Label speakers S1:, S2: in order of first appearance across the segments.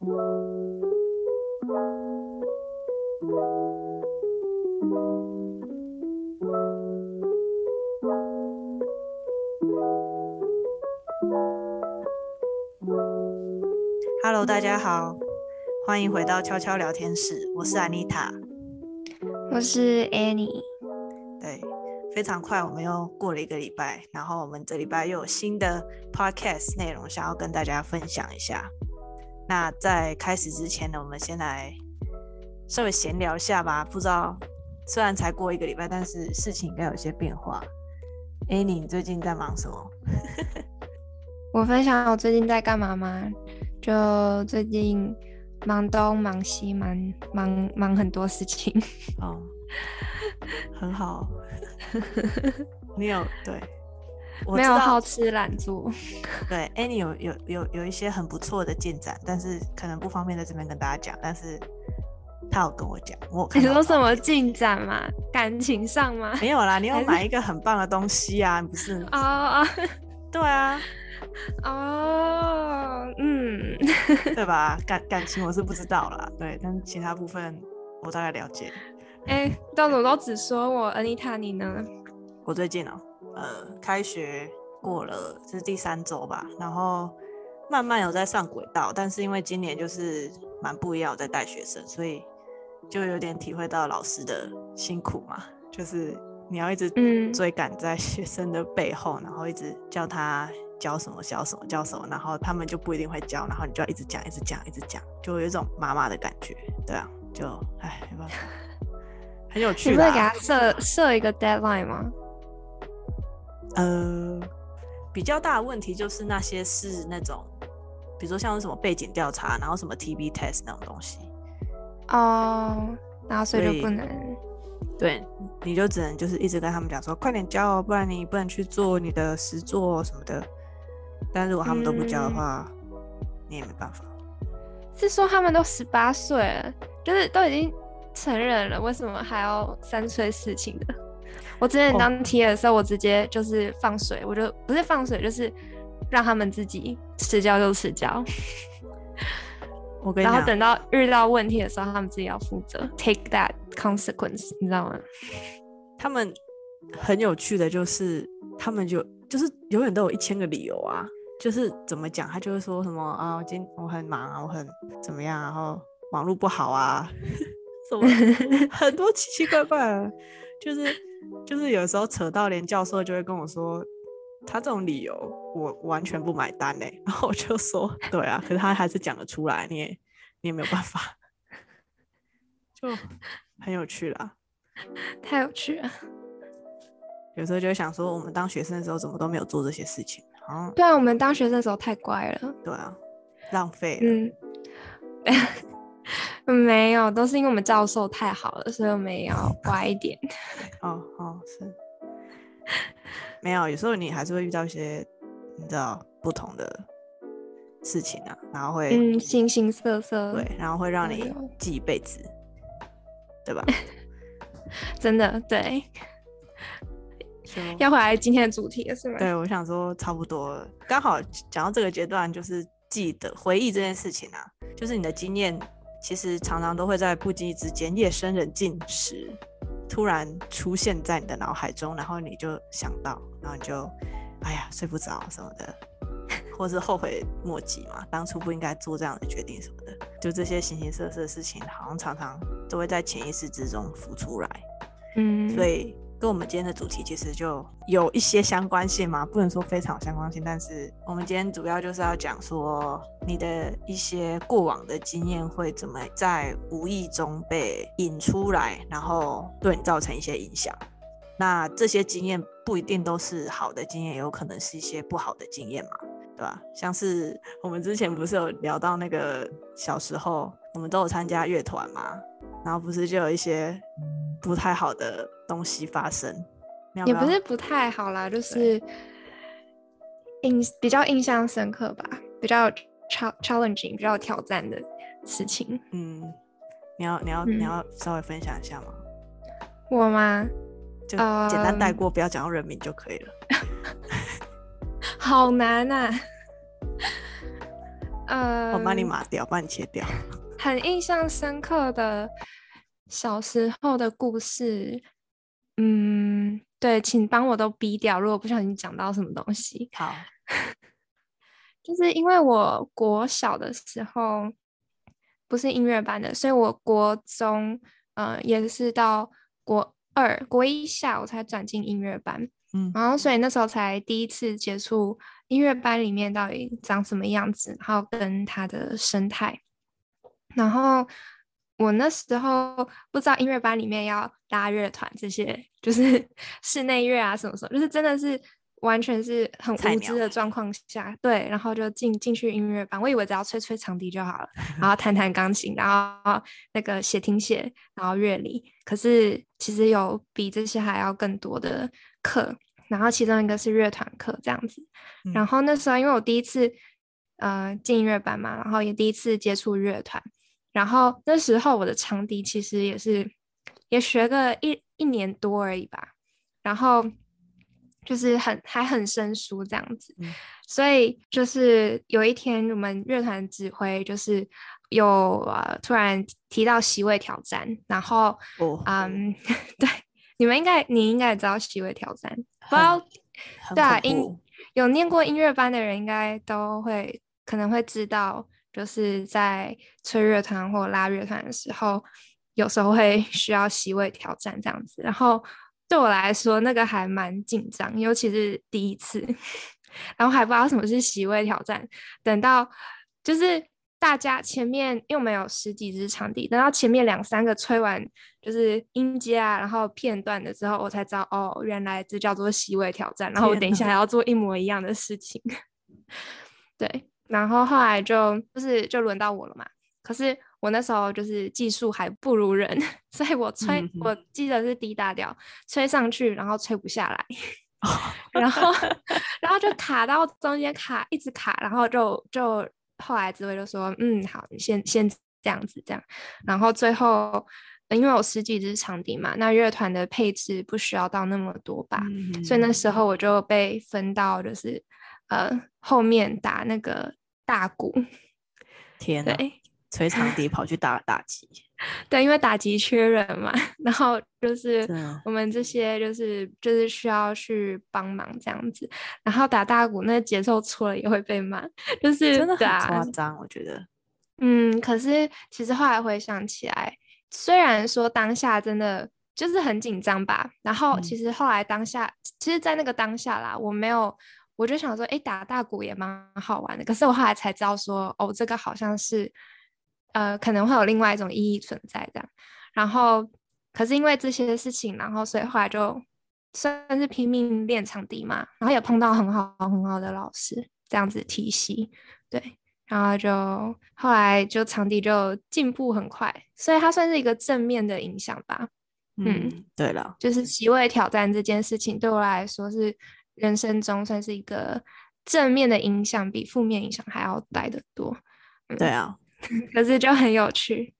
S1: Hello，大家好，欢迎回到悄悄聊天室。我是 Anita，，
S2: 我是 Annie。
S1: 对，非常快，我们又过了一个礼拜，然后我们这礼拜又有新的 podcast 内容想要跟大家分享一下。那在开始之前呢，我们先来稍微闲聊一下吧。不知道，虽然才过一个礼拜，但是事情应该有些变化。Annie，你最近在忙什么？
S2: 我分享我最近在干嘛吗？就最近忙东忙西，忙忙忙很多事情
S1: 哦，很好。你有对，
S2: 没有好吃懒做。
S1: 对，Annie 有有有有一些很不错的进展，但是可能不方便在这边跟大家讲。但是他有跟我讲，我
S2: 你说什么进展嘛？感情上吗？
S1: 没有啦，你有买一个很棒的东西啊，不是
S2: 哦？
S1: 对啊。
S2: 哦，oh, 嗯，
S1: 对吧？感 感情我是不知道啦，对，但是其他部分我大概了解。
S2: 哎、欸，到时候都只说我 Anita，你呢？
S1: 我最近哦、喔，呃，开学过了，这是第三周吧，然后慢慢有在上轨道，但是因为今年就是蛮不一样，我在带学生，所以就有点体会到老师的辛苦嘛，就是你要一直追赶在学生的背后，嗯、然后一直叫他。教什么教什么教什么，然后他们就不一定会教，然后你就要一直讲一直讲一直讲，就有一种妈妈的感觉，对啊，就哎没办法，很有趣。你会给他
S2: 设设一个 deadline 吗？
S1: 呃，比较大的问题就是那些是那种，比如说像是什么背景调查，然后什么 TB test 那种东西。
S2: 哦，然后所以就不能。
S1: 对，你就只能就是一直跟他们讲说，快点交哦，不然你不能去做你的实作什么的。但如果他们都不交的话，嗯、你也没办法。
S2: 是说他们都十八岁了，就是都已经成人了，为什么还要三催四请的？我之前当 T 的时候，我直接就是放水，我就不是放水，就是让他们自己迟交就迟交。
S1: 我跟你，
S2: 然后等到遇到问题的时候，他们自己要负责，take that consequence，你知道吗？
S1: 他们很有趣的就是，他们就就是永远都有一千个理由啊。就是怎么讲，他就会说什么啊，我今我很忙啊，我很怎么样，然后网络不好啊，什么 很多奇奇怪怪的，就是就是有时候扯到连教授就会跟我说，他这种理由我完全不买单嘞，然后我就说对啊，可是他还是讲得出来，你也你也没有办法，就很有趣啦，
S2: 太有趣了，
S1: 有时候就会想说，我们当学生的时候怎么都没有做这些事情
S2: 啊。对啊，我们当学生的时候太乖了。
S1: 对啊，浪费。
S2: 嗯，没有，都是因为我们教授太好了，所以我们也要 乖一点。
S1: 哦哦，是。没有，有时候你还是会遇到一些你知道不同的事情啊，然后会
S2: 嗯，形形色色。
S1: 对，然后会让你记一辈子，对吧？
S2: 真的
S1: 对。
S2: 要回来今天的主题了，是吗？
S1: 对，我想说差不多，刚好讲到这个阶段，就是记得回忆这件事情啊，就是你的经验，其实常常都会在不经意之间，夜深人静时，突然出现在你的脑海中，然后你就想到，然后你就，哎呀，睡不着什么的，或是后悔莫及嘛，当初不应该做这样的决定什么的，就这些形形色色的事情，好像常常都会在潜意识之中浮出来，
S2: 嗯，
S1: 所以。跟我们今天的主题其实就有一些相关性嘛，不能说非常相关性，但是我们今天主要就是要讲说你的一些过往的经验会怎么在无意中被引出来，然后对你造成一些影响。那这些经验不一定都是好的经验，有可能是一些不好的经验嘛，对吧？像是我们之前不是有聊到那个小时候，我们都有参加乐团嘛，然后不是就有一些不太好的东西发生，要不要？
S2: 也不是不太好啦，就是印比较印象深刻吧，比较 challenging，比较挑战的事情。
S1: 嗯，你要你要、嗯、你要稍微分享一下吗？
S2: 我吗？
S1: 就简单带过，uh, 不要讲到人名就可以了。
S2: 好难啊！呃，
S1: 我帮你码掉，帮你切掉。
S2: 很印象深刻的小时候的故事，嗯，对，请帮我都逼掉，如果不小心讲到什么东西。
S1: 好，
S2: 就是因为我国小的时候不是音乐班的，所以我国中，呃，也是到国二、国一下我才转进音乐班。嗯，然后所以那时候才第一次接触音乐班里面到底长什么样子，然后跟它的生态。然后我那时候不知道音乐班里面要拉乐团这些，就是 室内乐啊什么什么，就是真的是完全是很无知的状况下，对，然后就进进去音乐班，我以为只要吹吹长笛就好了，然后弹弹钢琴，然后那个写听写，然后乐理，可是其实有比这些还要更多的课，然后其中一个是乐团课这样子，然后那时候因为我第一次呃进音乐班嘛，然后也第一次接触乐团。然后那时候我的长笛其实也是也学个一一年多而已吧，然后就是很还很生疏这样子，嗯、所以就是有一天我们乐团指挥就是有呃突然提到席位挑战，然后
S1: 哦
S2: 嗯 对，你们应该你应该也知道席位挑战，不知道对啊音有念过音乐班的人应该都会可能会知道。就是在吹乐团或拉乐团的时候，有时候会 需要席位挑战这样子。然后对我来说，那个还蛮紧张，尤其是第一次，然后还不知道什么是席位挑战。等到就是大家前面，因为我们有十几支场地，等到前面两三个吹完，就是音阶啊，然后片段的时候，我才知道哦，原来这叫做席位挑战。然后我等一下还要做一模一样的事情，对。然后后来就就是就轮到我了嘛，可是我那时候就是技术还不如人，所以我吹、嗯、我记得是 D 大调，吹上去然后吹不下来，然后 然后就卡到中间卡一直卡，然后就就后来指挥就说嗯好，你先先这样子这样，然后最后因为有十几支长笛嘛，那乐团的配置不需要到那么多吧，嗯、所以那时候我就被分到就是呃后面打那个。大鼓，
S1: 天呐，对吹长。笛跑去打打击，
S2: 对，因为打击缺人嘛，然后就是我们这些就是就是需要去帮忙这样子，然后打大鼓那节奏错了也会被骂，就是
S1: 真的很夸张，我觉得，
S2: 嗯，可是其实后来回想起来，虽然说当下真的就是很紧张吧，然后其实后来当下，嗯、其实，在那个当下啦，我没有。我就想说，哎，打大鼓也蛮好玩的。可是我后来才知道说，哦，这个好像是，呃，可能会有另外一种意义存在的。然后，可是因为这些事情，然后所以后来就算是拼命练长笛嘛。然后也碰到很好很好的老师，这样子体系，对。然后就后来就长笛就进步很快，所以它算是一个正面的影响吧。嗯，
S1: 嗯对了，
S2: 就是席位挑战这件事情对我来说是。人生中算是一个正面的影响，比负面影响还要来得多。
S1: 嗯、对啊，
S2: 可是就很有趣，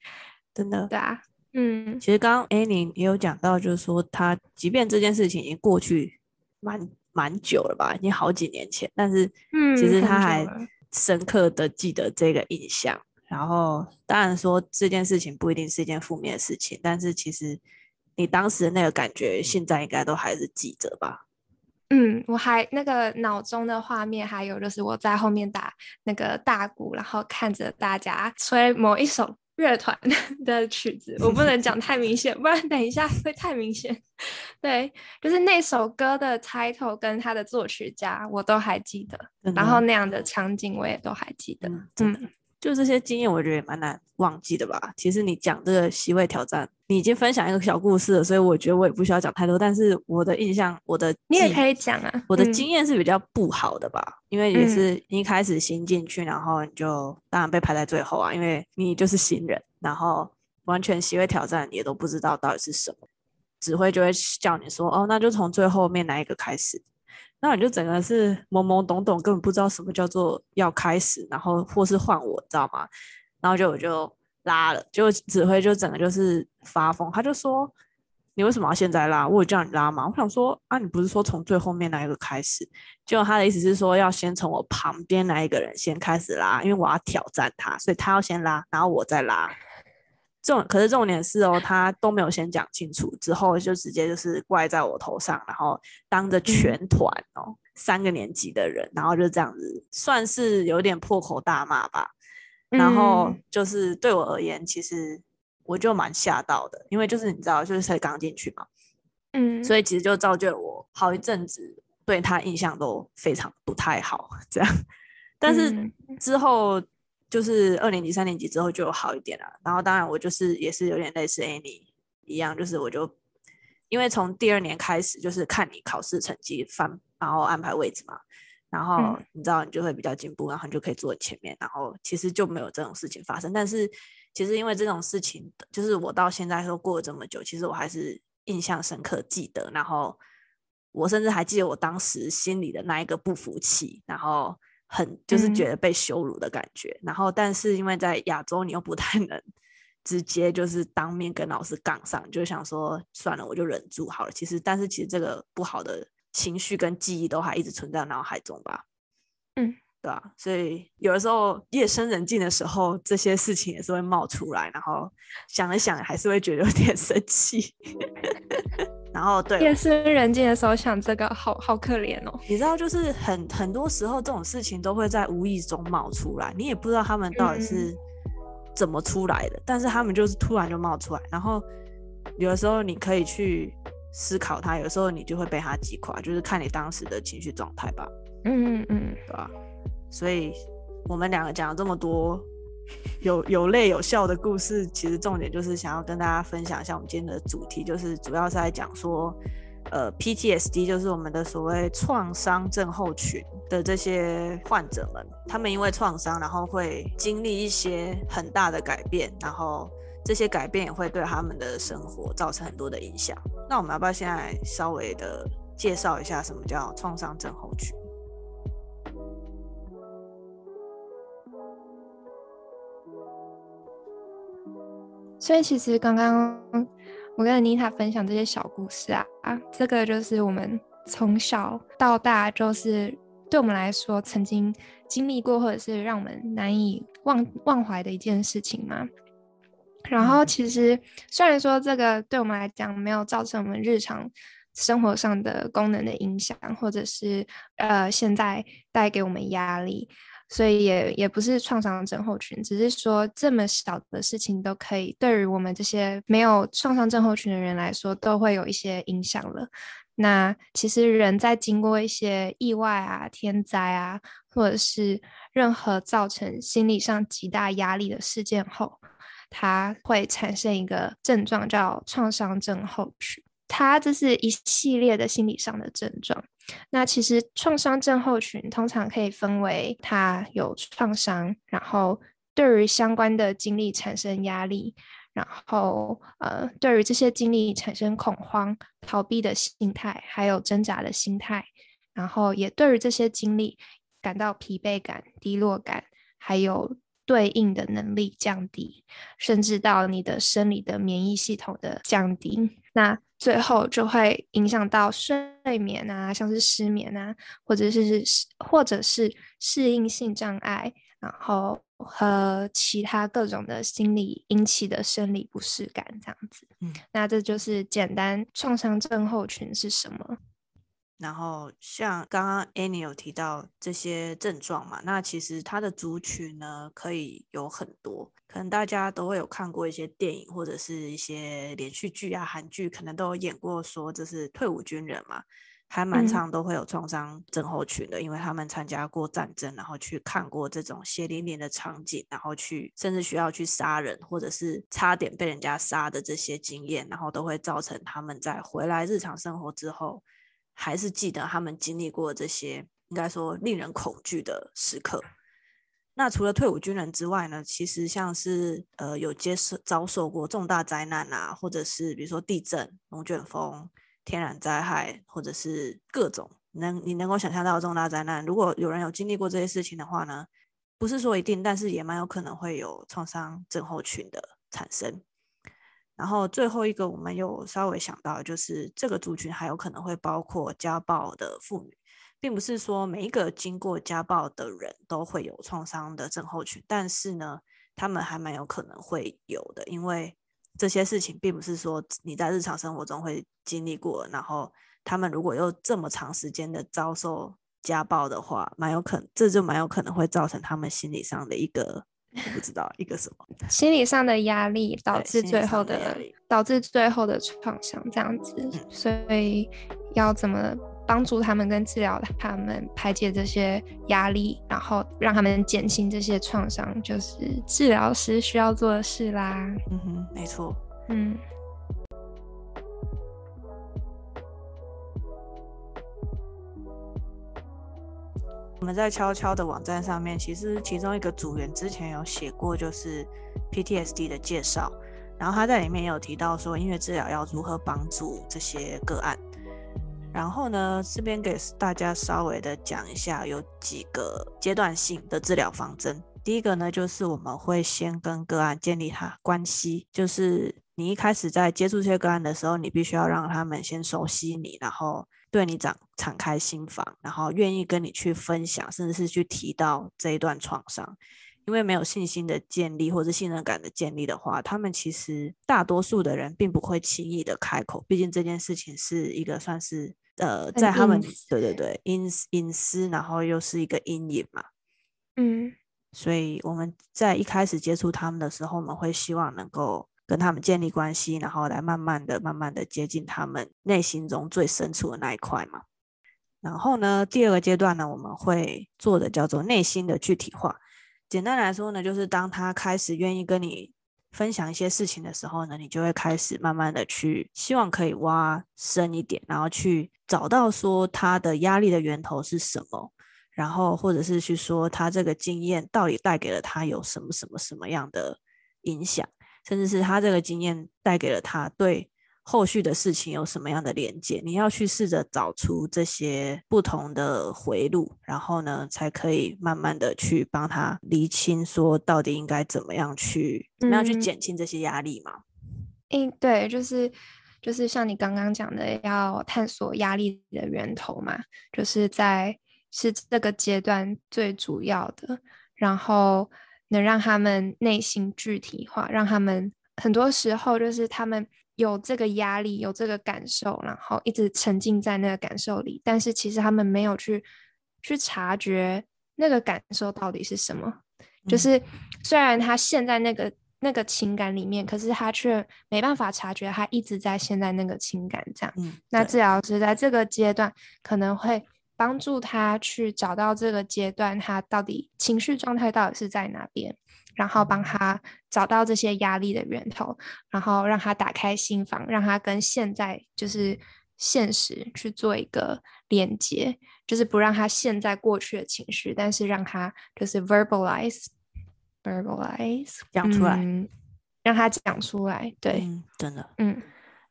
S1: 真的。
S2: 对啊，嗯，
S1: 其实刚刚 Annie 也有讲到，就是说他即便这件事情已经过去蛮蛮久了吧，已经好几年前，但是其实他还深刻的记得这个印象。嗯、然后当然说这件事情不一定是一件负面的事情，但是其实你当时的那个感觉，现在应该都还是记着吧。
S2: 嗯，我还那个脑中的画面，还有就是我在后面打那个大鼓，然后看着大家吹某一首乐团的曲子。我不能讲太明显，不然等一下会太明显。对，就是那首歌的 title 跟他的作曲家我都还记得，的然后那样的场景我也都还记得。嗯。嗯
S1: 就这些经验，我觉得也蛮难忘记的吧。其实你讲这个席位挑战，你已经分享一个小故事了，所以我觉得我也不需要讲太多。但是我的印象，我的
S2: 你也可以讲啊。
S1: 我的经验是比较不好的吧，嗯、因为也是一开始新进去，然后你就当然被排在最后啊，因为你就是新人，然后完全席位挑战也都不知道到底是什么，指挥就会叫你说哦，那就从最后面哪一个开始。那你就整个是懵懵懂懂，根本不知道什么叫做要开始，然后或是换我，知道吗？然后就我就拉了，就指挥就整个就是发疯，他就说你为什么要现在拉？我有叫你拉吗？我想说啊，你不是说从最后面那一个开始？结果他的意思是说要先从我旁边那一个人先开始拉，因为我要挑战他，所以他要先拉，然后我再拉。这种可是重点是哦，他都没有先讲清楚，之后就直接就是怪在我头上，然后当着全团哦、嗯、三个年级的人，然后就这样子算是有点破口大骂吧。然后就是对我而言，其实我就蛮吓到的，因为就是你知道，就是才刚进去嘛，
S2: 嗯，
S1: 所以其实就造就了我好一阵子对他印象都非常不太好，这样。但是之后。就是二年级、三年级之后就好一点了，然后当然我就是也是有点类似 Annie 一样，就是我就因为从第二年开始就是看你考试成绩翻，然后安排位置嘛，然后你知道你就会比较进步，然后你就可以坐前面，然后其实就没有这种事情发生。但是其实因为这种事情，就是我到现在都过了这么久，其实我还是印象深刻记得，然后我甚至还记得我当时心里的那一个不服气，然后。很就是觉得被羞辱的感觉，嗯、然后但是因为在亚洲，你又不太 能直接就是当面跟老师杠上，就想说算了，我就忍住好了。其实，但是其实这个不好的情绪跟记忆都还一直存在脑海中吧。
S2: 嗯，
S1: 对啊，所以有的时候夜深人静的时候，这些事情也是会冒出来，然后想了想，还是会觉得有点生气。然后对，
S2: 夜深人静的时候想这个，好好可怜哦。
S1: 你知道，就是很很多时候这种事情都会在无意中冒出来，你也不知道他们到底是怎么出来的，嗯、但是他们就是突然就冒出来。然后有的时候你可以去思考它，有时候你就会被它击垮，就是看你当时的情绪状态吧。
S2: 嗯嗯嗯，
S1: 对吧？所以我们两个讲了这么多。有有泪有笑的故事，其实重点就是想要跟大家分享一下我们今天的主题，就是主要是在讲说，呃，PTSD 就是我们的所谓创伤症候群的这些患者们，他们因为创伤，然后会经历一些很大的改变，然后这些改变也会对他们的生活造成很多的影响。那我们要不要现在稍微的介绍一下什么叫创伤症候群？
S2: 所以其实刚刚我跟妮塔分享这些小故事啊，啊，这个就是我们从小到大，就是对我们来说曾经经历过，或者是让我们难以忘忘怀的一件事情嘛。然后其实虽然说这个对我们来讲没有造成我们日常生活上的功能的影响，或者是呃现在带给我们压力。所以也也不是创伤症候群，只是说这么小的事情都可以对于我们这些没有创伤症候群的人来说都会有一些影响了。那其实人在经过一些意外啊、天灾啊，或者是任何造成心理上极大压力的事件后，它会产生一个症状叫创伤症候群。它这是一系列的心理上的症状。那其实创伤症候群通常可以分为，它有创伤，然后对于相关的经历产生压力，然后呃，对于这些经历产生恐慌、逃避的心态，还有挣扎的心态，然后也对于这些经历感到疲惫感、低落感，还有对应的能力降低，甚至到你的生理的免疫系统的降低。那最后就会影响到睡眠啊，像是失眠啊，或者是或者是适应性障碍，然后和其他各种的心理引起的生理不适感这样子。嗯，那这就是简单创伤症候群是什么？
S1: 然后像刚刚 Annie 有提到这些症状嘛，那其实它的族群呢可以有很多，可能大家都会有看过一些电影或者是一些连续剧啊、韩剧，可能都有演过说这是退伍军人嘛，还蛮常都会有创伤症候群的，嗯、因为他们参加过战争，然后去看过这种血淋淋的场景，然后去甚至需要去杀人或者是差点被人家杀的这些经验，然后都会造成他们在回来日常生活之后。还是记得他们经历过这些应该说令人恐惧的时刻。那除了退伍军人之外呢，其实像是呃有接受遭受过重大灾难啊，或者是比如说地震、龙卷风、天然灾害，或者是各种能你能够想象到的重大灾难，如果有人有经历过这些事情的话呢，不是说一定，但是也蛮有可能会有创伤症候群的产生。然后最后一个，我们有稍微想到，就是这个族群还有可能会包括家暴的妇女，并不是说每一个经过家暴的人都会有创伤的症候群，但是呢，他们还蛮有可能会有的，因为这些事情并不是说你在日常生活中会经历过，然后他们如果又这么长时间的遭受家暴的话，蛮有可能，这就蛮有可能会造成他们心理上的一个。我不知道一个什么
S2: 心理上的压力导致最后的，的导致最后的创伤这样子，嗯，所以要怎么帮助他们跟治疗他们排解这些压力，然后让他们减轻这些创伤，就是治疗师需要做的事啦。
S1: 嗯哼，没错。
S2: 嗯。
S1: 我们在悄悄的网站上面，其实其中一个组员之前有写过，就是 PTSD 的介绍，然后他在里面也有提到说，音乐治疗要如何帮助这些个案。然后呢，这边给大家稍微的讲一下，有几个阶段性的治疗方针。第一个呢，就是我们会先跟个案建立他关系，就是你一开始在接触这些个案的时候，你必须要让他们先熟悉你，然后。对你敞敞开心房，然后愿意跟你去分享，甚至是去提到这一段创伤，因为没有信心的建立或者信任感的建立的话，他们其实大多数的人并不会轻易的开口，毕竟这件事情是一个算是呃，在他们对对对隐隐私，然后又是一个阴影嘛，
S2: 嗯，
S1: 所以我们在一开始接触他们的时候，我们会希望能够。跟他们建立关系，然后来慢慢的、慢慢的接近他们内心中最深处的那一块嘛。然后呢，第二个阶段呢，我们会做的叫做内心的具体化。简单来说呢，就是当他开始愿意跟你分享一些事情的时候呢，你就会开始慢慢的去希望可以挖深一点，然后去找到说他的压力的源头是什么，然后或者是去说他这个经验到底带给了他有什么什么什么样的影响。甚至是他这个经验带给了他对后续的事情有什么样的连接，你要去试着找出这些不同的回路，然后呢，才可以慢慢的去帮他厘清，说到底应该怎么样去，怎么样去减轻这些压力嘛？
S2: 嗯，对，就是就是像你刚刚讲的，要探索压力的源头嘛，就是在是这个阶段最主要的，然后。能让他们内心具体化，让他们很多时候就是他们有这个压力，有这个感受，然后一直沉浸在那个感受里，但是其实他们没有去去察觉那个感受到底是什么。嗯、就是虽然他陷在那个那个情感里面，可是他却没办法察觉他一直在陷在那个情感这样。
S1: 嗯、
S2: 那治疗师在这个阶段可能会。帮助他去找到这个阶段，他到底情绪状态到底是在哪边，然后帮他找到这些压力的源头，然后让他打开心房，让他跟现在就是现实去做一个连接，就是不让他陷在过去的情绪，但是让他就是 verbalize，verbalize
S1: 讲出来，
S2: 嗯，让他讲出来，对，
S1: 嗯，真的，
S2: 嗯。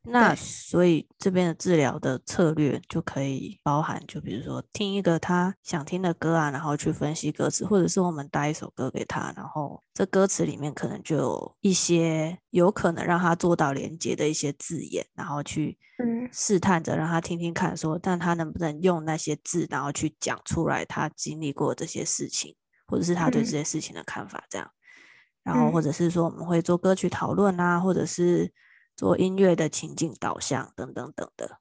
S1: 那所以这边的治疗的策略就可以包含，就比如说听一个他想听的歌啊，然后去分析歌词，或者是我们带一首歌给他，然后这歌词里面可能就有一些有可能让他做到连接的一些字眼，然后去试探着让他听听看说，说但他能不能用那些字，然后去讲出来他经历过这些事情，或者是他对这些事情的看法，这样，然后或者是说我们会做歌曲讨论啊，或者是。做音乐的情境导向等等等的，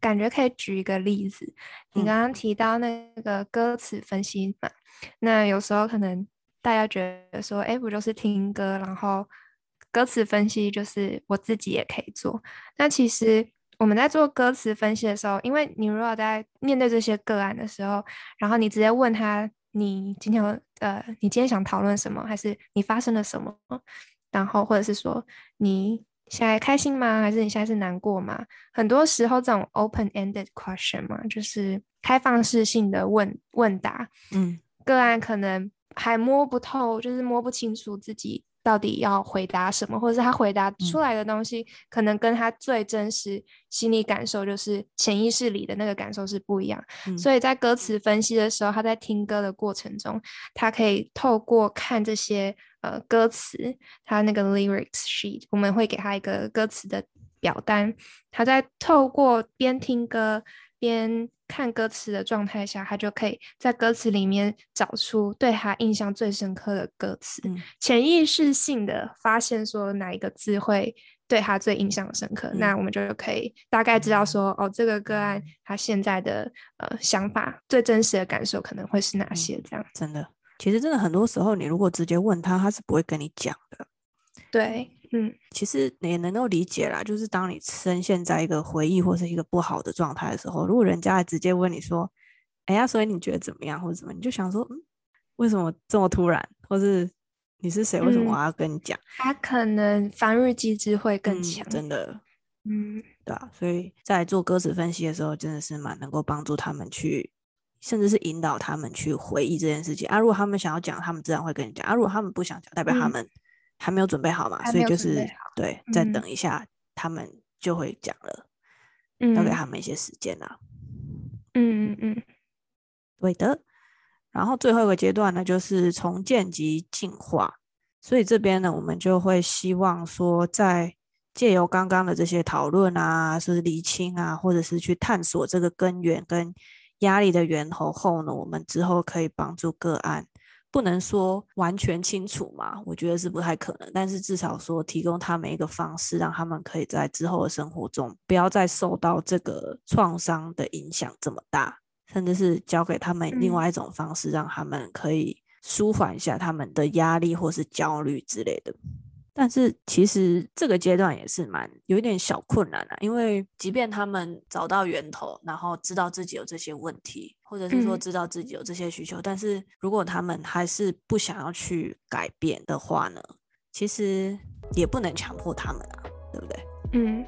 S2: 感觉可以举一个例子。你刚刚提到那个歌词分析嘛，嗯，那有时候可能大家觉得说，哎，不就是听歌，然后歌词分析就是我自己也可以做。那其实我们在做歌词分析的时候，因为你如果在面对这些个案的时候，然后你直接问他，你今天呃，你今天想讨论什么，还是你发生了什么，然后或者是说你。现在开心吗？还是你现在是难过吗？很多时候这种 open-ended question 嘛，就是开放式性的问问答。
S1: 嗯，
S2: 个案可能还摸不透，就是摸不清楚自己到底要回答什么，或者是他回答出来的东西，嗯、可能跟他最真实心理感受，就是潜意识里的那个感受是不一样。嗯、所以在歌词分析的时候，他在听歌的过程中，他可以透过看这些。呃歌词，他那个 lyrics sheet，我们会给他一个歌词的表单，他在透过边听歌边看歌词的状态下，他就可以在歌词里面找出对他印象最深刻的歌词，嗯、潜意识性的发现说哪一个字会对他最印象深刻，嗯、那我们就可以大概知道说，哦，这个个案他现在的呃想法、最真实的感受可能会是哪些？这样、嗯、
S1: 真的，其实真的很多时候，你如果直接问他，他是不会跟你讲的。
S2: 对，嗯，
S1: 其实也能够理解啦，就是当你深陷在一个回忆或是一个不好的状态的时候，如果人家还直接问你说，哎呀，所以你觉得怎么样，或者怎么，你就想说，嗯，为什么这么突然，或是。你是谁？为什么我要跟你讲？
S2: 他可能防御机制会更强，
S1: 嗯，真的。
S2: 嗯，
S1: 对啊，所以在做歌词分析的时候，真的是蛮能够帮助他们去，甚至是引导他们去回忆这件事情啊。如果他们想要讲，他们自然会跟你讲啊。如果他们不想讲，代表他们还没有准备好嘛。嗯，所以就是对，再等一下，他们就会讲了。嗯，要给他们一些时间啊。
S2: 嗯嗯嗯，
S1: 对的。然后最后一个阶段呢，就是重建及进化。所以这边呢，我们就会希望说，在借由刚刚的这些讨论啊，是厘清啊，或者是去探索这个根源跟压力的源头后呢，我们之后可以帮助个案，不能说完全清楚嘛，我觉得是不太可能。但是至少说，提供他们一个方式，让他们可以在之后的生活中，不要再受到这个创伤的影响这么大。甚至是教给他们另外一种方式，嗯、让他们可以舒缓一下他们的压力或是焦虑之类的。但是其实这个阶段也是蛮有一点小困难的，因为即便他们找到源头，然后知道自己有这些问题，或者是说知道自己有这些需求，嗯、但是如果他们还是不想要去改变的话呢，其实也不能强迫他们啊，对不对？
S2: 嗯，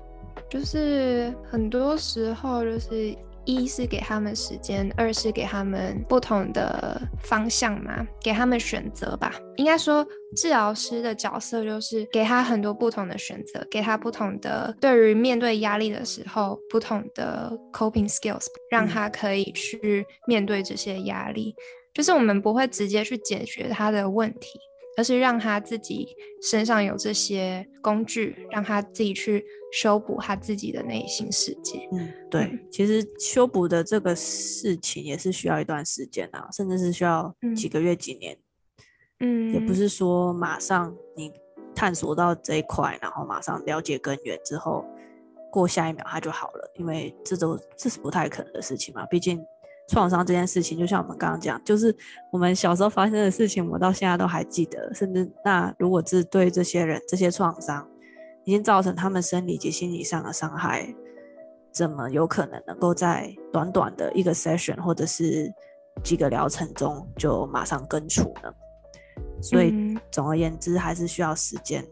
S2: 就是很多时候就是。一是给他们时间，二是给他们不同的方向嘛，给他们选择吧。应该说，治疗师的角色就是给他很多不同的选择，给他不同的对于面对压力的时候不同的 coping skills，让他可以去面对这些压力。就是我们不会直接去解决他的问题。而是让他自己身上有这些工具，让他自己去修补他自己的内心世界。
S1: 嗯，对，其实修补的这个事情也是需要一段时间啊，甚至是需要几个月、几年。
S2: 嗯，
S1: 也不是说马上你探索到这一块，然后马上了解根源之后，过下一秒它就好了，因为这都这是不太可能的事情嘛，毕竟。创伤这件事情，就像我们刚刚讲，就是我们小时候发生的事情，我到现在都还记得。甚至那如果是对这些人，这些创伤已经造成他们生理及心理上的伤害，怎么有可能能够在短短的一个 session 或者是几个疗程中就马上根除呢？所以总而言之，还是需要时间。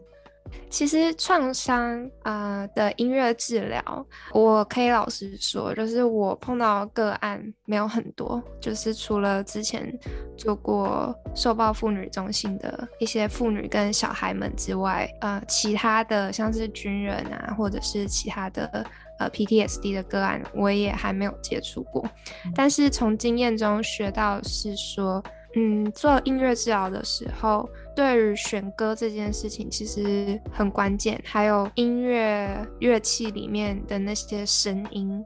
S2: 其实创伤啊的音乐治疗，我可以老实说，就是我碰到个案没有很多，就是除了之前做过受暴妇女中心的一些妇女跟小孩们之外，呃，其他的像是军人啊，或者是其他的呃 PTSD 的个案，我也还没有接触过。但是从经验中学到是说，嗯，做音乐治疗的时候。对于选歌这件事情其实很关键，还有音乐乐器里面的那些声音，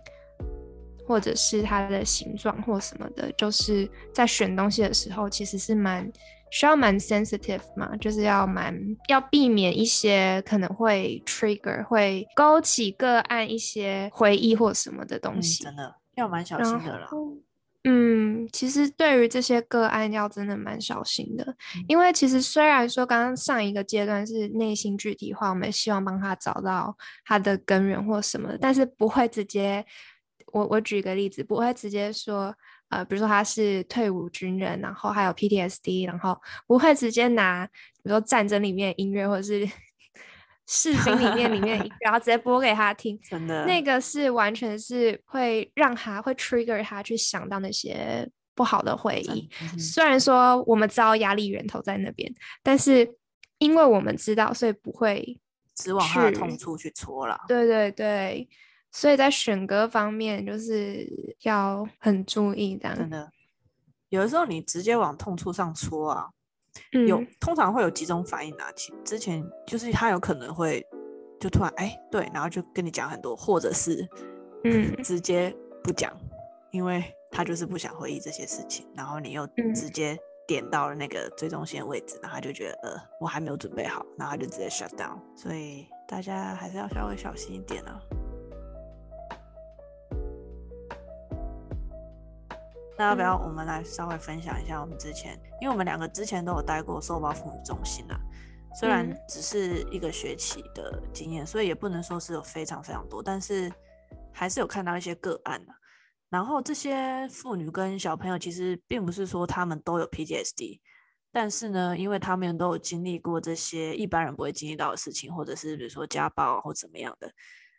S2: 或者是它的形状或什么的，就是在选东西的时候，其实是蛮需要蛮 sensitive 嘛，就是要蛮要避免一些可能会 trigger 会勾起个案一些回忆或什么的东西，
S1: 嗯、真的要蛮小心的了。
S2: 嗯，其实对于这些个案要真的蛮小心的，因为其实虽然说刚刚上一个阶段是内心具体化，我们希望帮他找到他的根源或什么，但是不会直接，我我举个例子，不会直接说，呃，比如说他是退伍军人，然后还有 PTSD，然后不会直接拿，比如说战争里面的音乐或者是。视频里面里面，然后直接播给他听，
S1: 真的，
S2: 那个是完全是会让他会 trigger 他去想到那些不好的回忆。嗯、虽然说我们知道压力源头在那边，但是因为我们知道，所以不会
S1: 只往他的痛处去戳了。
S2: 对对对，所以在选歌方面就是要很注意这样。
S1: 真的，有的时候你直接往痛处上戳啊，有通常会有几种反应啊。其之前就是他有可能会就突然哎、欸、对，然后就跟你讲很多，或者是嗯直接不讲，因为他就是不想回忆这些事情，然后你又直接点到了那个最中心的位置，然后他就觉得呃我还没有准备好，然后他就直接 shut down。所以大家还是要稍微小心一点啊。那要不要我们来稍微分享一下我们之前，因为我们两个之前都有待过受暴妇女中心啊，虽然只是一个学期的经验，所以也不能说是有非常非常多，但是还是有看到一些个案啊。然后这些妇女跟小朋友其实并不是说他们都有 PTSD，但是呢，因为他们都有经历过这些一般人不会经历到的事情，或者是比如说家暴或怎么样的，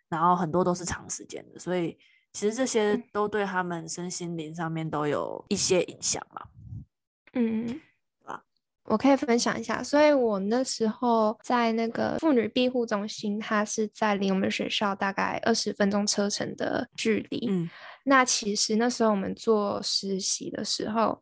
S1: 然后很多都是长时间的，所以。其实这些都对他们身心灵上面都有一些影响嘛。
S2: 嗯，啊，我可以分享一下。所以我那时候在那个妇女庇护中心，它是在离我们学校大概二十分钟车程的距离。嗯，那其实那时候我们做实习的时候，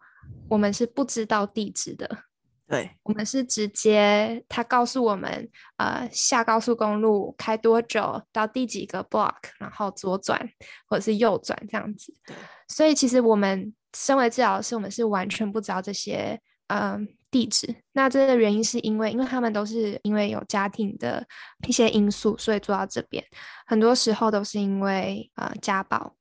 S2: 我们是不知道地址的。
S1: 对，
S2: 我们是直接他告诉我们，呃，下高速公路开多久，到第几个 block，然后左转或者是右转这样子。对，所以其实我们身为治疗师，我们是完全不知道这些呃地址。那这个原因是因为，因为他们都是因为有家庭的一些因素，所以做到这边，很多时候都是因为呃家暴。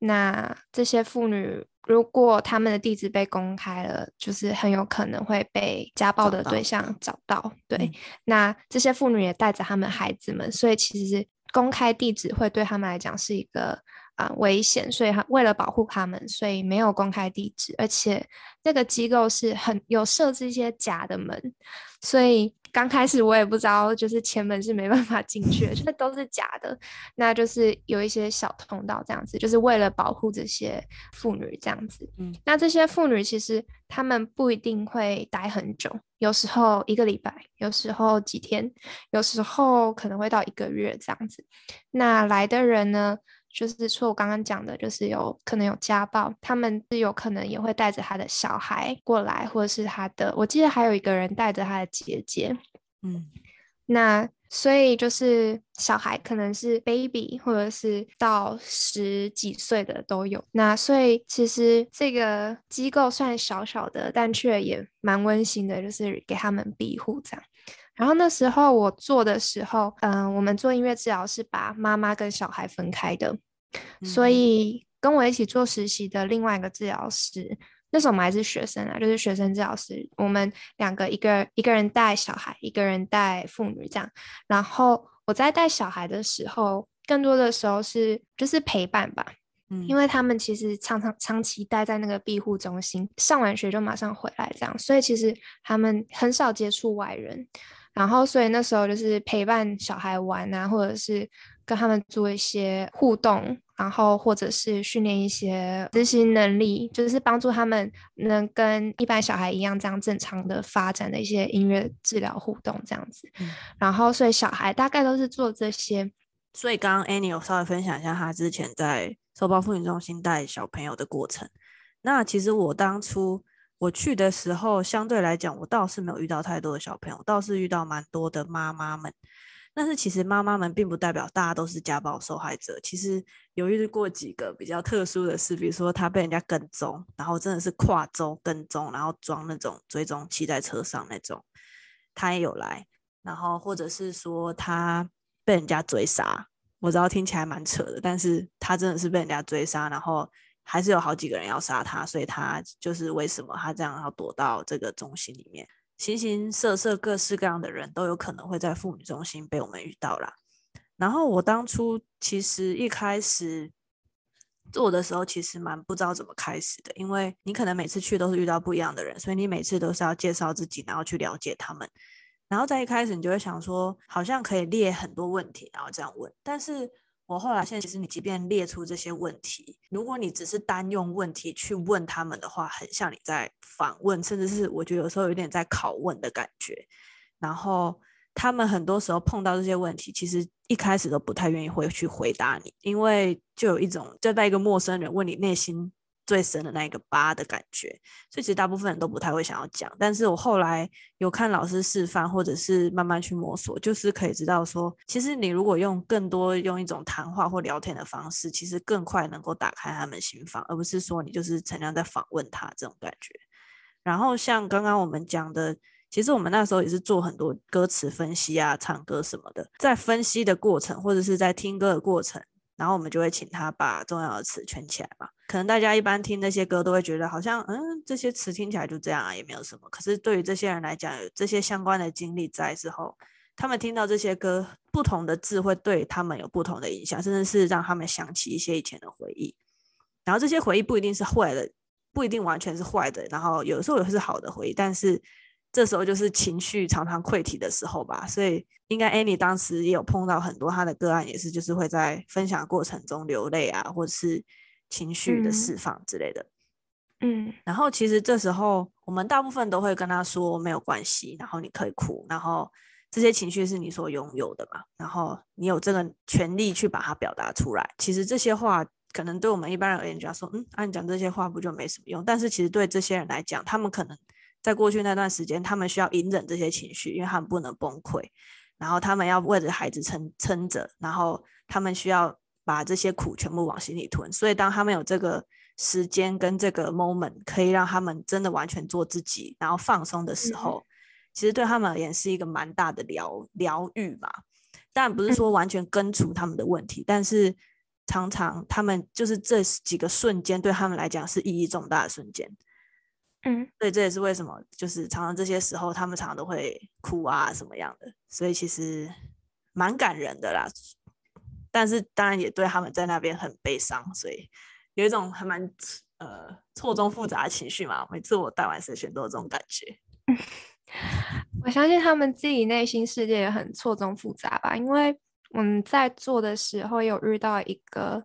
S2: 那这些妇女。如果他们的地址被公开了，就是很有可能会被家暴的对象找到。找到对，嗯、那这些妇女也带着他们孩子们，所以其实公开地址会对他们来讲是一个啊、呃、危险。所以他为了保护他们，所以没有公开地址，而且这个机构是很有设置一些假的门，所以。刚开始我也不知道，就是前门是没办法进去的，这都是假的。那就是有一些小通道这样子，就是为了保护这些妇女这样子。嗯，那这些妇女其实她们不一定会待很久，有时候一个礼拜，有时候几天，有时候可能会到一个月这样子。那来的人呢？就是说，我刚刚讲的，就是有可能有家暴，他们是有可能也会带着他的小孩过来，或者是他的，我记得还有一个人带着他的姐姐，嗯，那所以就是小孩可能是 baby，或者是到十几岁的都有。那所以其实这个机构算小小的，但却也蛮温馨的，就是给他们庇护这样。然后那时候我做的时候，嗯、呃，我们做音乐治疗是把妈妈跟小孩分开的，嗯、所以跟我一起做实习的另外一个治疗师，那时候我们还是学生啊，就是学生治疗师，我们两个一个一个人带小孩，一个人带妇女这样。然后我在带小孩的时候，更多的时候是就是陪伴吧，嗯，因为他们其实常常长期待在那个庇护中心，上完学就马上回来这样，所以其实他们很少接触外人。然后，所以那时候就是陪伴小孩玩啊，或者是跟他们做一些互动，然后或者是训练一些执行能力，就是帮助他们能跟一般小孩一样这样正常的发展的一些音乐治疗互动这样子。嗯、然后，所以小孩大概都是做这些。
S1: 所以刚刚 Annie 有稍微分享一下她之前在受包妇女中心带小朋友的过程。那其实我当初。我去的时候，相对来讲，我倒是没有遇到太多的小朋友，倒是遇到蛮多的妈妈们。但是其实妈妈们并不代表大家都是家暴受害者。其实有遇过几个比较特殊的事，比如说他被人家跟踪，然后真的是跨州跟踪，然后装那种追踪器在车上那种，他也有来。然后或者是说他被人家追杀，我知道听起来蛮扯的，但是他真的是被人家追杀，然后。还是有好几个人要杀他，所以他就是为什么他这样要躲到这个中心里面，形形色色、各式各样的人都有可能会在妇女中心被我们遇到啦。然后我当初其实一开始做的时候，其实蛮不知道怎么开始的，因为你可能每次去都是遇到不一样的人，所以你每次都是要介绍自己，然后去了解他们。然后在一开始你就会想说，好像可以列很多问题，然后这样问，但是。我后来现在其实，你即便列出这些问题，如果你只是单用问题去问他们的话，很像你在访问，甚至是我觉得有时候有点在拷问的感觉。然后他们很多时候碰到这些问题，其实一开始都不太愿意会去回答你，因为就有一种就在一个陌生人问你内心最深的那一个疤的感觉，所以其实大部分人都不太会想要讲。但是我后来有看老师示范，或者是慢慢去摸索，就是可以知道说，其实你如果用更多用一种谈话或聊天的方式，其实更快能够打开他们心房，而不是说你就是成天在访问他这种感觉。然后像刚刚我们讲的，其实我们那时候也是做很多歌词分析啊、唱歌什么的，在分析的过程或者是在听歌的过程。然后我们就会请他把重要的词圈起来嘛。可能大家一般听那些歌都会觉得好像，嗯，这些词听起来就这样啊，也没有什么。可是对于这些人来讲，有这些相关的经历在之后，他们听到这些歌，不同的字会对他们有不同的影响，甚至是让他们想起一些以前的回忆。然后这些回忆不一定是坏的，不一定完全是坏的，然后有时候也是好的回忆，但是。这时候就是情绪常常溃堤的时候吧，所以应该 Annie 当时也有碰到很多她的个案，也是就是会在分享过程中流泪啊，或者是情绪的释放之类的。
S2: 嗯，
S1: 然后其实这时候我们大部分都会跟他说没有关系，然后你可以哭，然后这些情绪是你所拥有的嘛，然后你有这个权利去把它表达出来。其实这些话可能对我们一般人而言，就要说嗯，按、啊、讲这些话不就没什么用？但是其实对这些人来讲，他们可能。在过去那段时间，他们需要隐忍这些情绪，因为他们不能崩溃，然后他们要为了孩子撑撑着，然后他们需要把这些苦全部往心里吞。所以，当他们有这个时间跟这个 moment 可以让他们真的完全做自己，然后放松的时候，嗯、其实对他们而言是一个蛮大的疗疗愈嘛。但不是说完全根除他们的问题，嗯、但是常常他们就是这几个瞬间对他们来讲是意义重大的瞬间。
S2: 嗯，
S1: 所以这也是为什么，就是常常这些时候，他们常常都会哭啊，什么样的，所以其实蛮感人的啦。但是当然也对他们在那边很悲伤，所以有一种还蛮呃错综复杂的情绪嘛。每次我带完 session 都有这种感觉。
S2: 我相信他们自己内心世界也很错综复杂吧，因为我们在做的时候有遇到一个，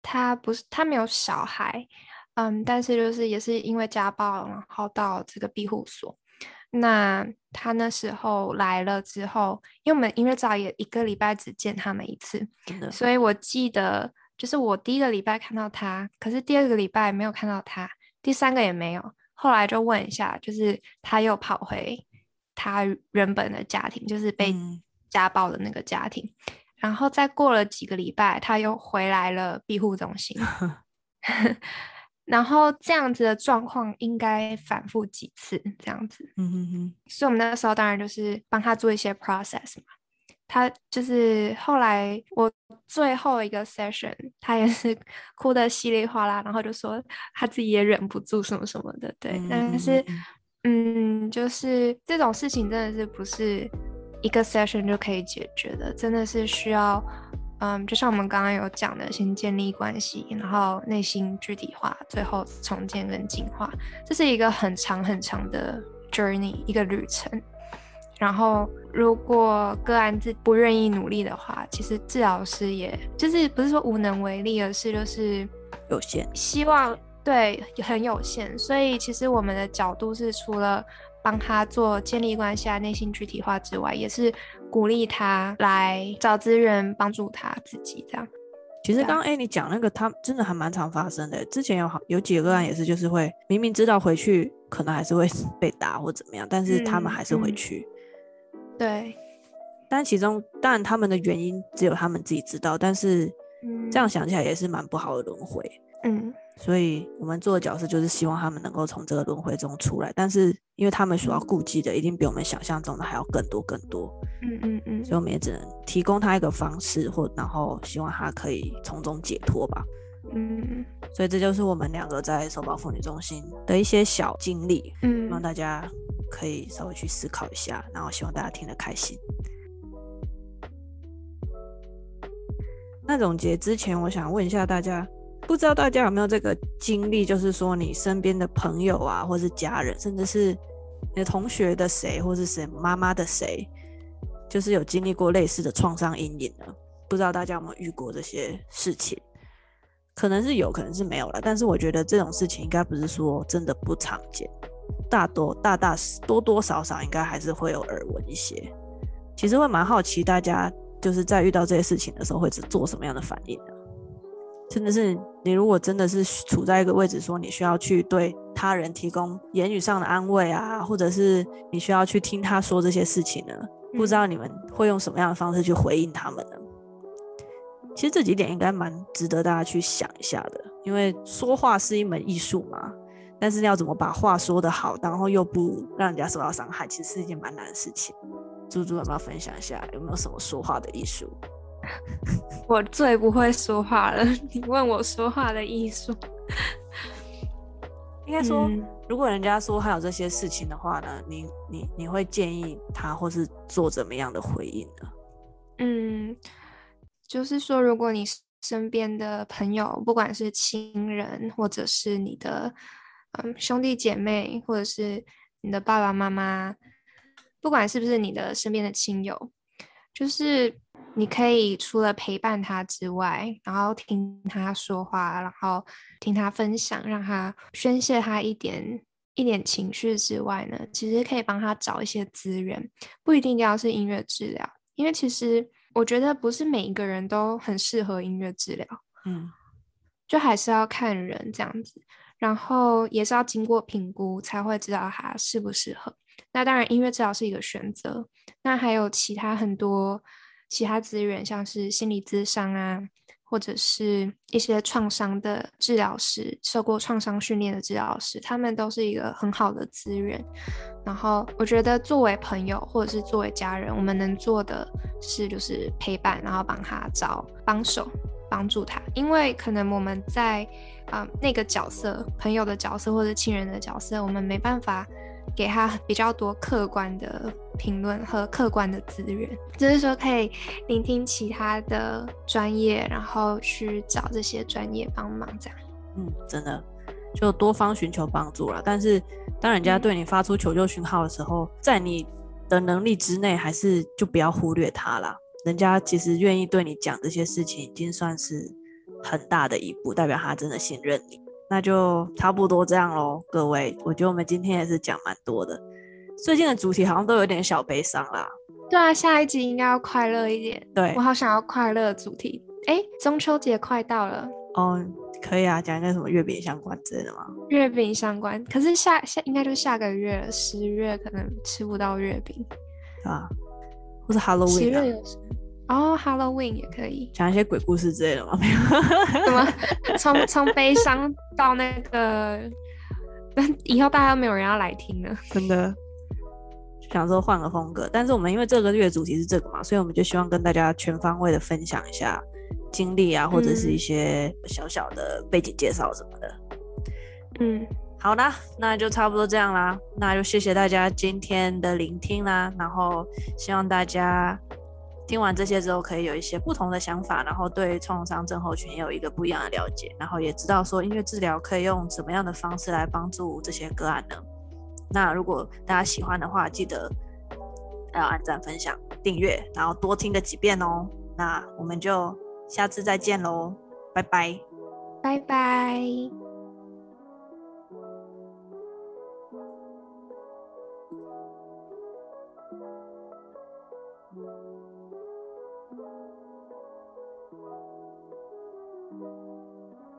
S2: 他不是他没有小孩。嗯，但是就是也是因为家暴，然后到这个庇护所。那他那时候来了之后，因为我们音乐早也一个礼拜只见他们一次，所以我记得就是我第一个礼拜看到他，可是第二个礼拜没有看到他，第三个也没有。后来就问一下，就是他又跑回他原本的家庭，就是被家暴的那个家庭。嗯、然后再过了几个礼拜，他又回来了庇护中心。然后这样子的状况应该反复几次，这样子。
S1: 嗯哼哼。
S2: 所以我们那个时候当然就是帮他做一些 process 嘛。他就是后来我最后一个 session，他也是 哭得稀里哗啦，然后就说他自己也忍不住什么什么的，对。嗯、但是，嗯，就是这种事情真的是不是一个 session 就可以解决的，真的是需要。嗯，就像我们刚刚有讲的，先建立关系，然后内心具体化，最后重建跟进化，这是一个很长很长的 journey，一个旅程。然后，如果个案自不愿意努力的话，其实治疗师也就是不是说无能为力，而是就是
S1: 有限，
S2: 希望对很有限。所以，其实我们的角度是除了帮他做建立关系啊、内心具体化之外，也是。鼓励他来找资源帮助他自己，这样。
S1: 其实刚刚哎，你讲那个，他真的还蛮常发生的。之前有好有几个个案也是，就是会明明知道回去可能还是会被打或怎么样，但是他们还是回去。
S2: 嗯嗯、对。
S1: 但其中当然他们的原因只有他们自己知道，但是这样想起来也是蛮不好的轮回。
S2: 嗯。
S1: 所以我们做的角色就是希望他们能够从这个轮回中出来，但是因为他们所要顾忌的一定比我们想象中的还要更多更多，
S2: 嗯嗯嗯，
S1: 所以我们也只能提供他一个方式，或然后希望他可以从中解脱吧，
S2: 嗯嗯，
S1: 所以这就是我们两个在首保妇女中心的一些小经历，嗯，让大家可以稍微去思考一下，然后希望大家听得开心。那总结之前，我想问一下大家。不知道大家有没有这个经历，就是说你身边的朋友啊，或是家人，甚至是你的同学的谁，或是谁妈妈的谁，就是有经历过类似的创伤阴影呢？不知道大家有没有遇过这些事情？可能是有，可能是没有了。但是我觉得这种事情应该不是说真的不常见，大多大大多多少少应该还是会有耳闻一些。其实会蛮好奇大家就是在遇到这些事情的时候会做什么样的反应呢？真的是你如果真的是处在一个位置，说你需要去对他人提供言语上的安慰啊，或者是你需要去听他说这些事情呢，不知道你们会用什么样的方式去回应他们呢？其实这几点应该蛮值得大家去想一下的，因为说话是一门艺术嘛。但是要怎么把话说得好，然后又不让人家受到伤害，其实是一件蛮难的事情。猪猪有没有分享一下，有没有什么说话的艺术？
S2: 我最不会说话了，你问我说话的艺术，
S1: 应该说，嗯、如果人家说还有这些事情的话呢，你你你会建议他或是做怎么样的回应呢？
S2: 嗯，就是说，如果你身边的朋友，不管是亲人或者是你的。嗯，兄弟姐妹，或者是你的爸爸妈妈，不管是不是你的身边的亲友，就是你可以除了陪伴他之外，然后听他说话，然后听他分享，让他宣泄他一点一点情绪之外呢，其实可以帮他找一些资源，不一定要是音乐治疗，因为其实我觉得不是每一个人都很适合音乐治疗，
S1: 嗯，
S2: 就还是要看人这样子。然后也是要经过评估才会知道他适不适合。那当然，音乐治疗是一个选择。那还有其他很多其他资源，像是心理咨商啊，或者是一些创伤的治疗师，受过创伤训练的治疗师，他们都是一个很好的资源。然后我觉得，作为朋友或者是作为家人，我们能做的是就是陪伴，然后帮他找帮手。帮助他，因为可能我们在啊、那个角色，朋友的角色或者亲人的角色，我们没办法给他比较多客观的评论和客观的资源，就是说可以聆听其他的专业，然后去找这些专业帮忙，这样。
S1: 嗯，真的就多方寻求帮助了。但是当人家对你发出求救讯号的时候，嗯、在你的能力之内，还是就不要忽略他了。人家其实愿意对你讲这些事情，已经算是很大的一步，代表他真的信任你。那就差不多这样喽，各位。我觉得我们今天也是讲蛮多的。最近的主题好像都有点小悲伤啦。
S2: 对啊，下一集应该要快乐一点。
S1: 对，
S2: 我好想要快乐的主题。哎，中秋节快到了。
S1: 哦，可以啊，讲一个什么月饼相关之类的吗？
S2: 月饼相关，可是下下应该就是下个月十月可能吃不到月饼。
S1: 啊。或是 Halloween 啊？
S2: 哦，Halloween 也可以
S1: 讲一些鬼故事之类的吗？没有，
S2: 怎么从从悲伤到那个，以后大家都没有人要来听了，
S1: 真的。想说换个风格，但是我们因为这个月主题是这个嘛，所以我们就希望跟大家全方位的分享一下经历啊，或者是一些小小的背景介绍什么的。
S2: 嗯。
S1: 好啦，那就差不多这样啦。那就谢谢大家今天的聆听啦。然后希望大家听完这些之后，可以有一些不同的想法，然后对创伤症候群也有一个不一样的了解，然后也知道说音乐治疗可以用什么样的方式来帮助这些个案呢？那如果大家喜欢的话，记得要按赞、分享、订阅，然后多听个几遍哦。那我们就下次再见喽，拜拜，
S2: 拜拜。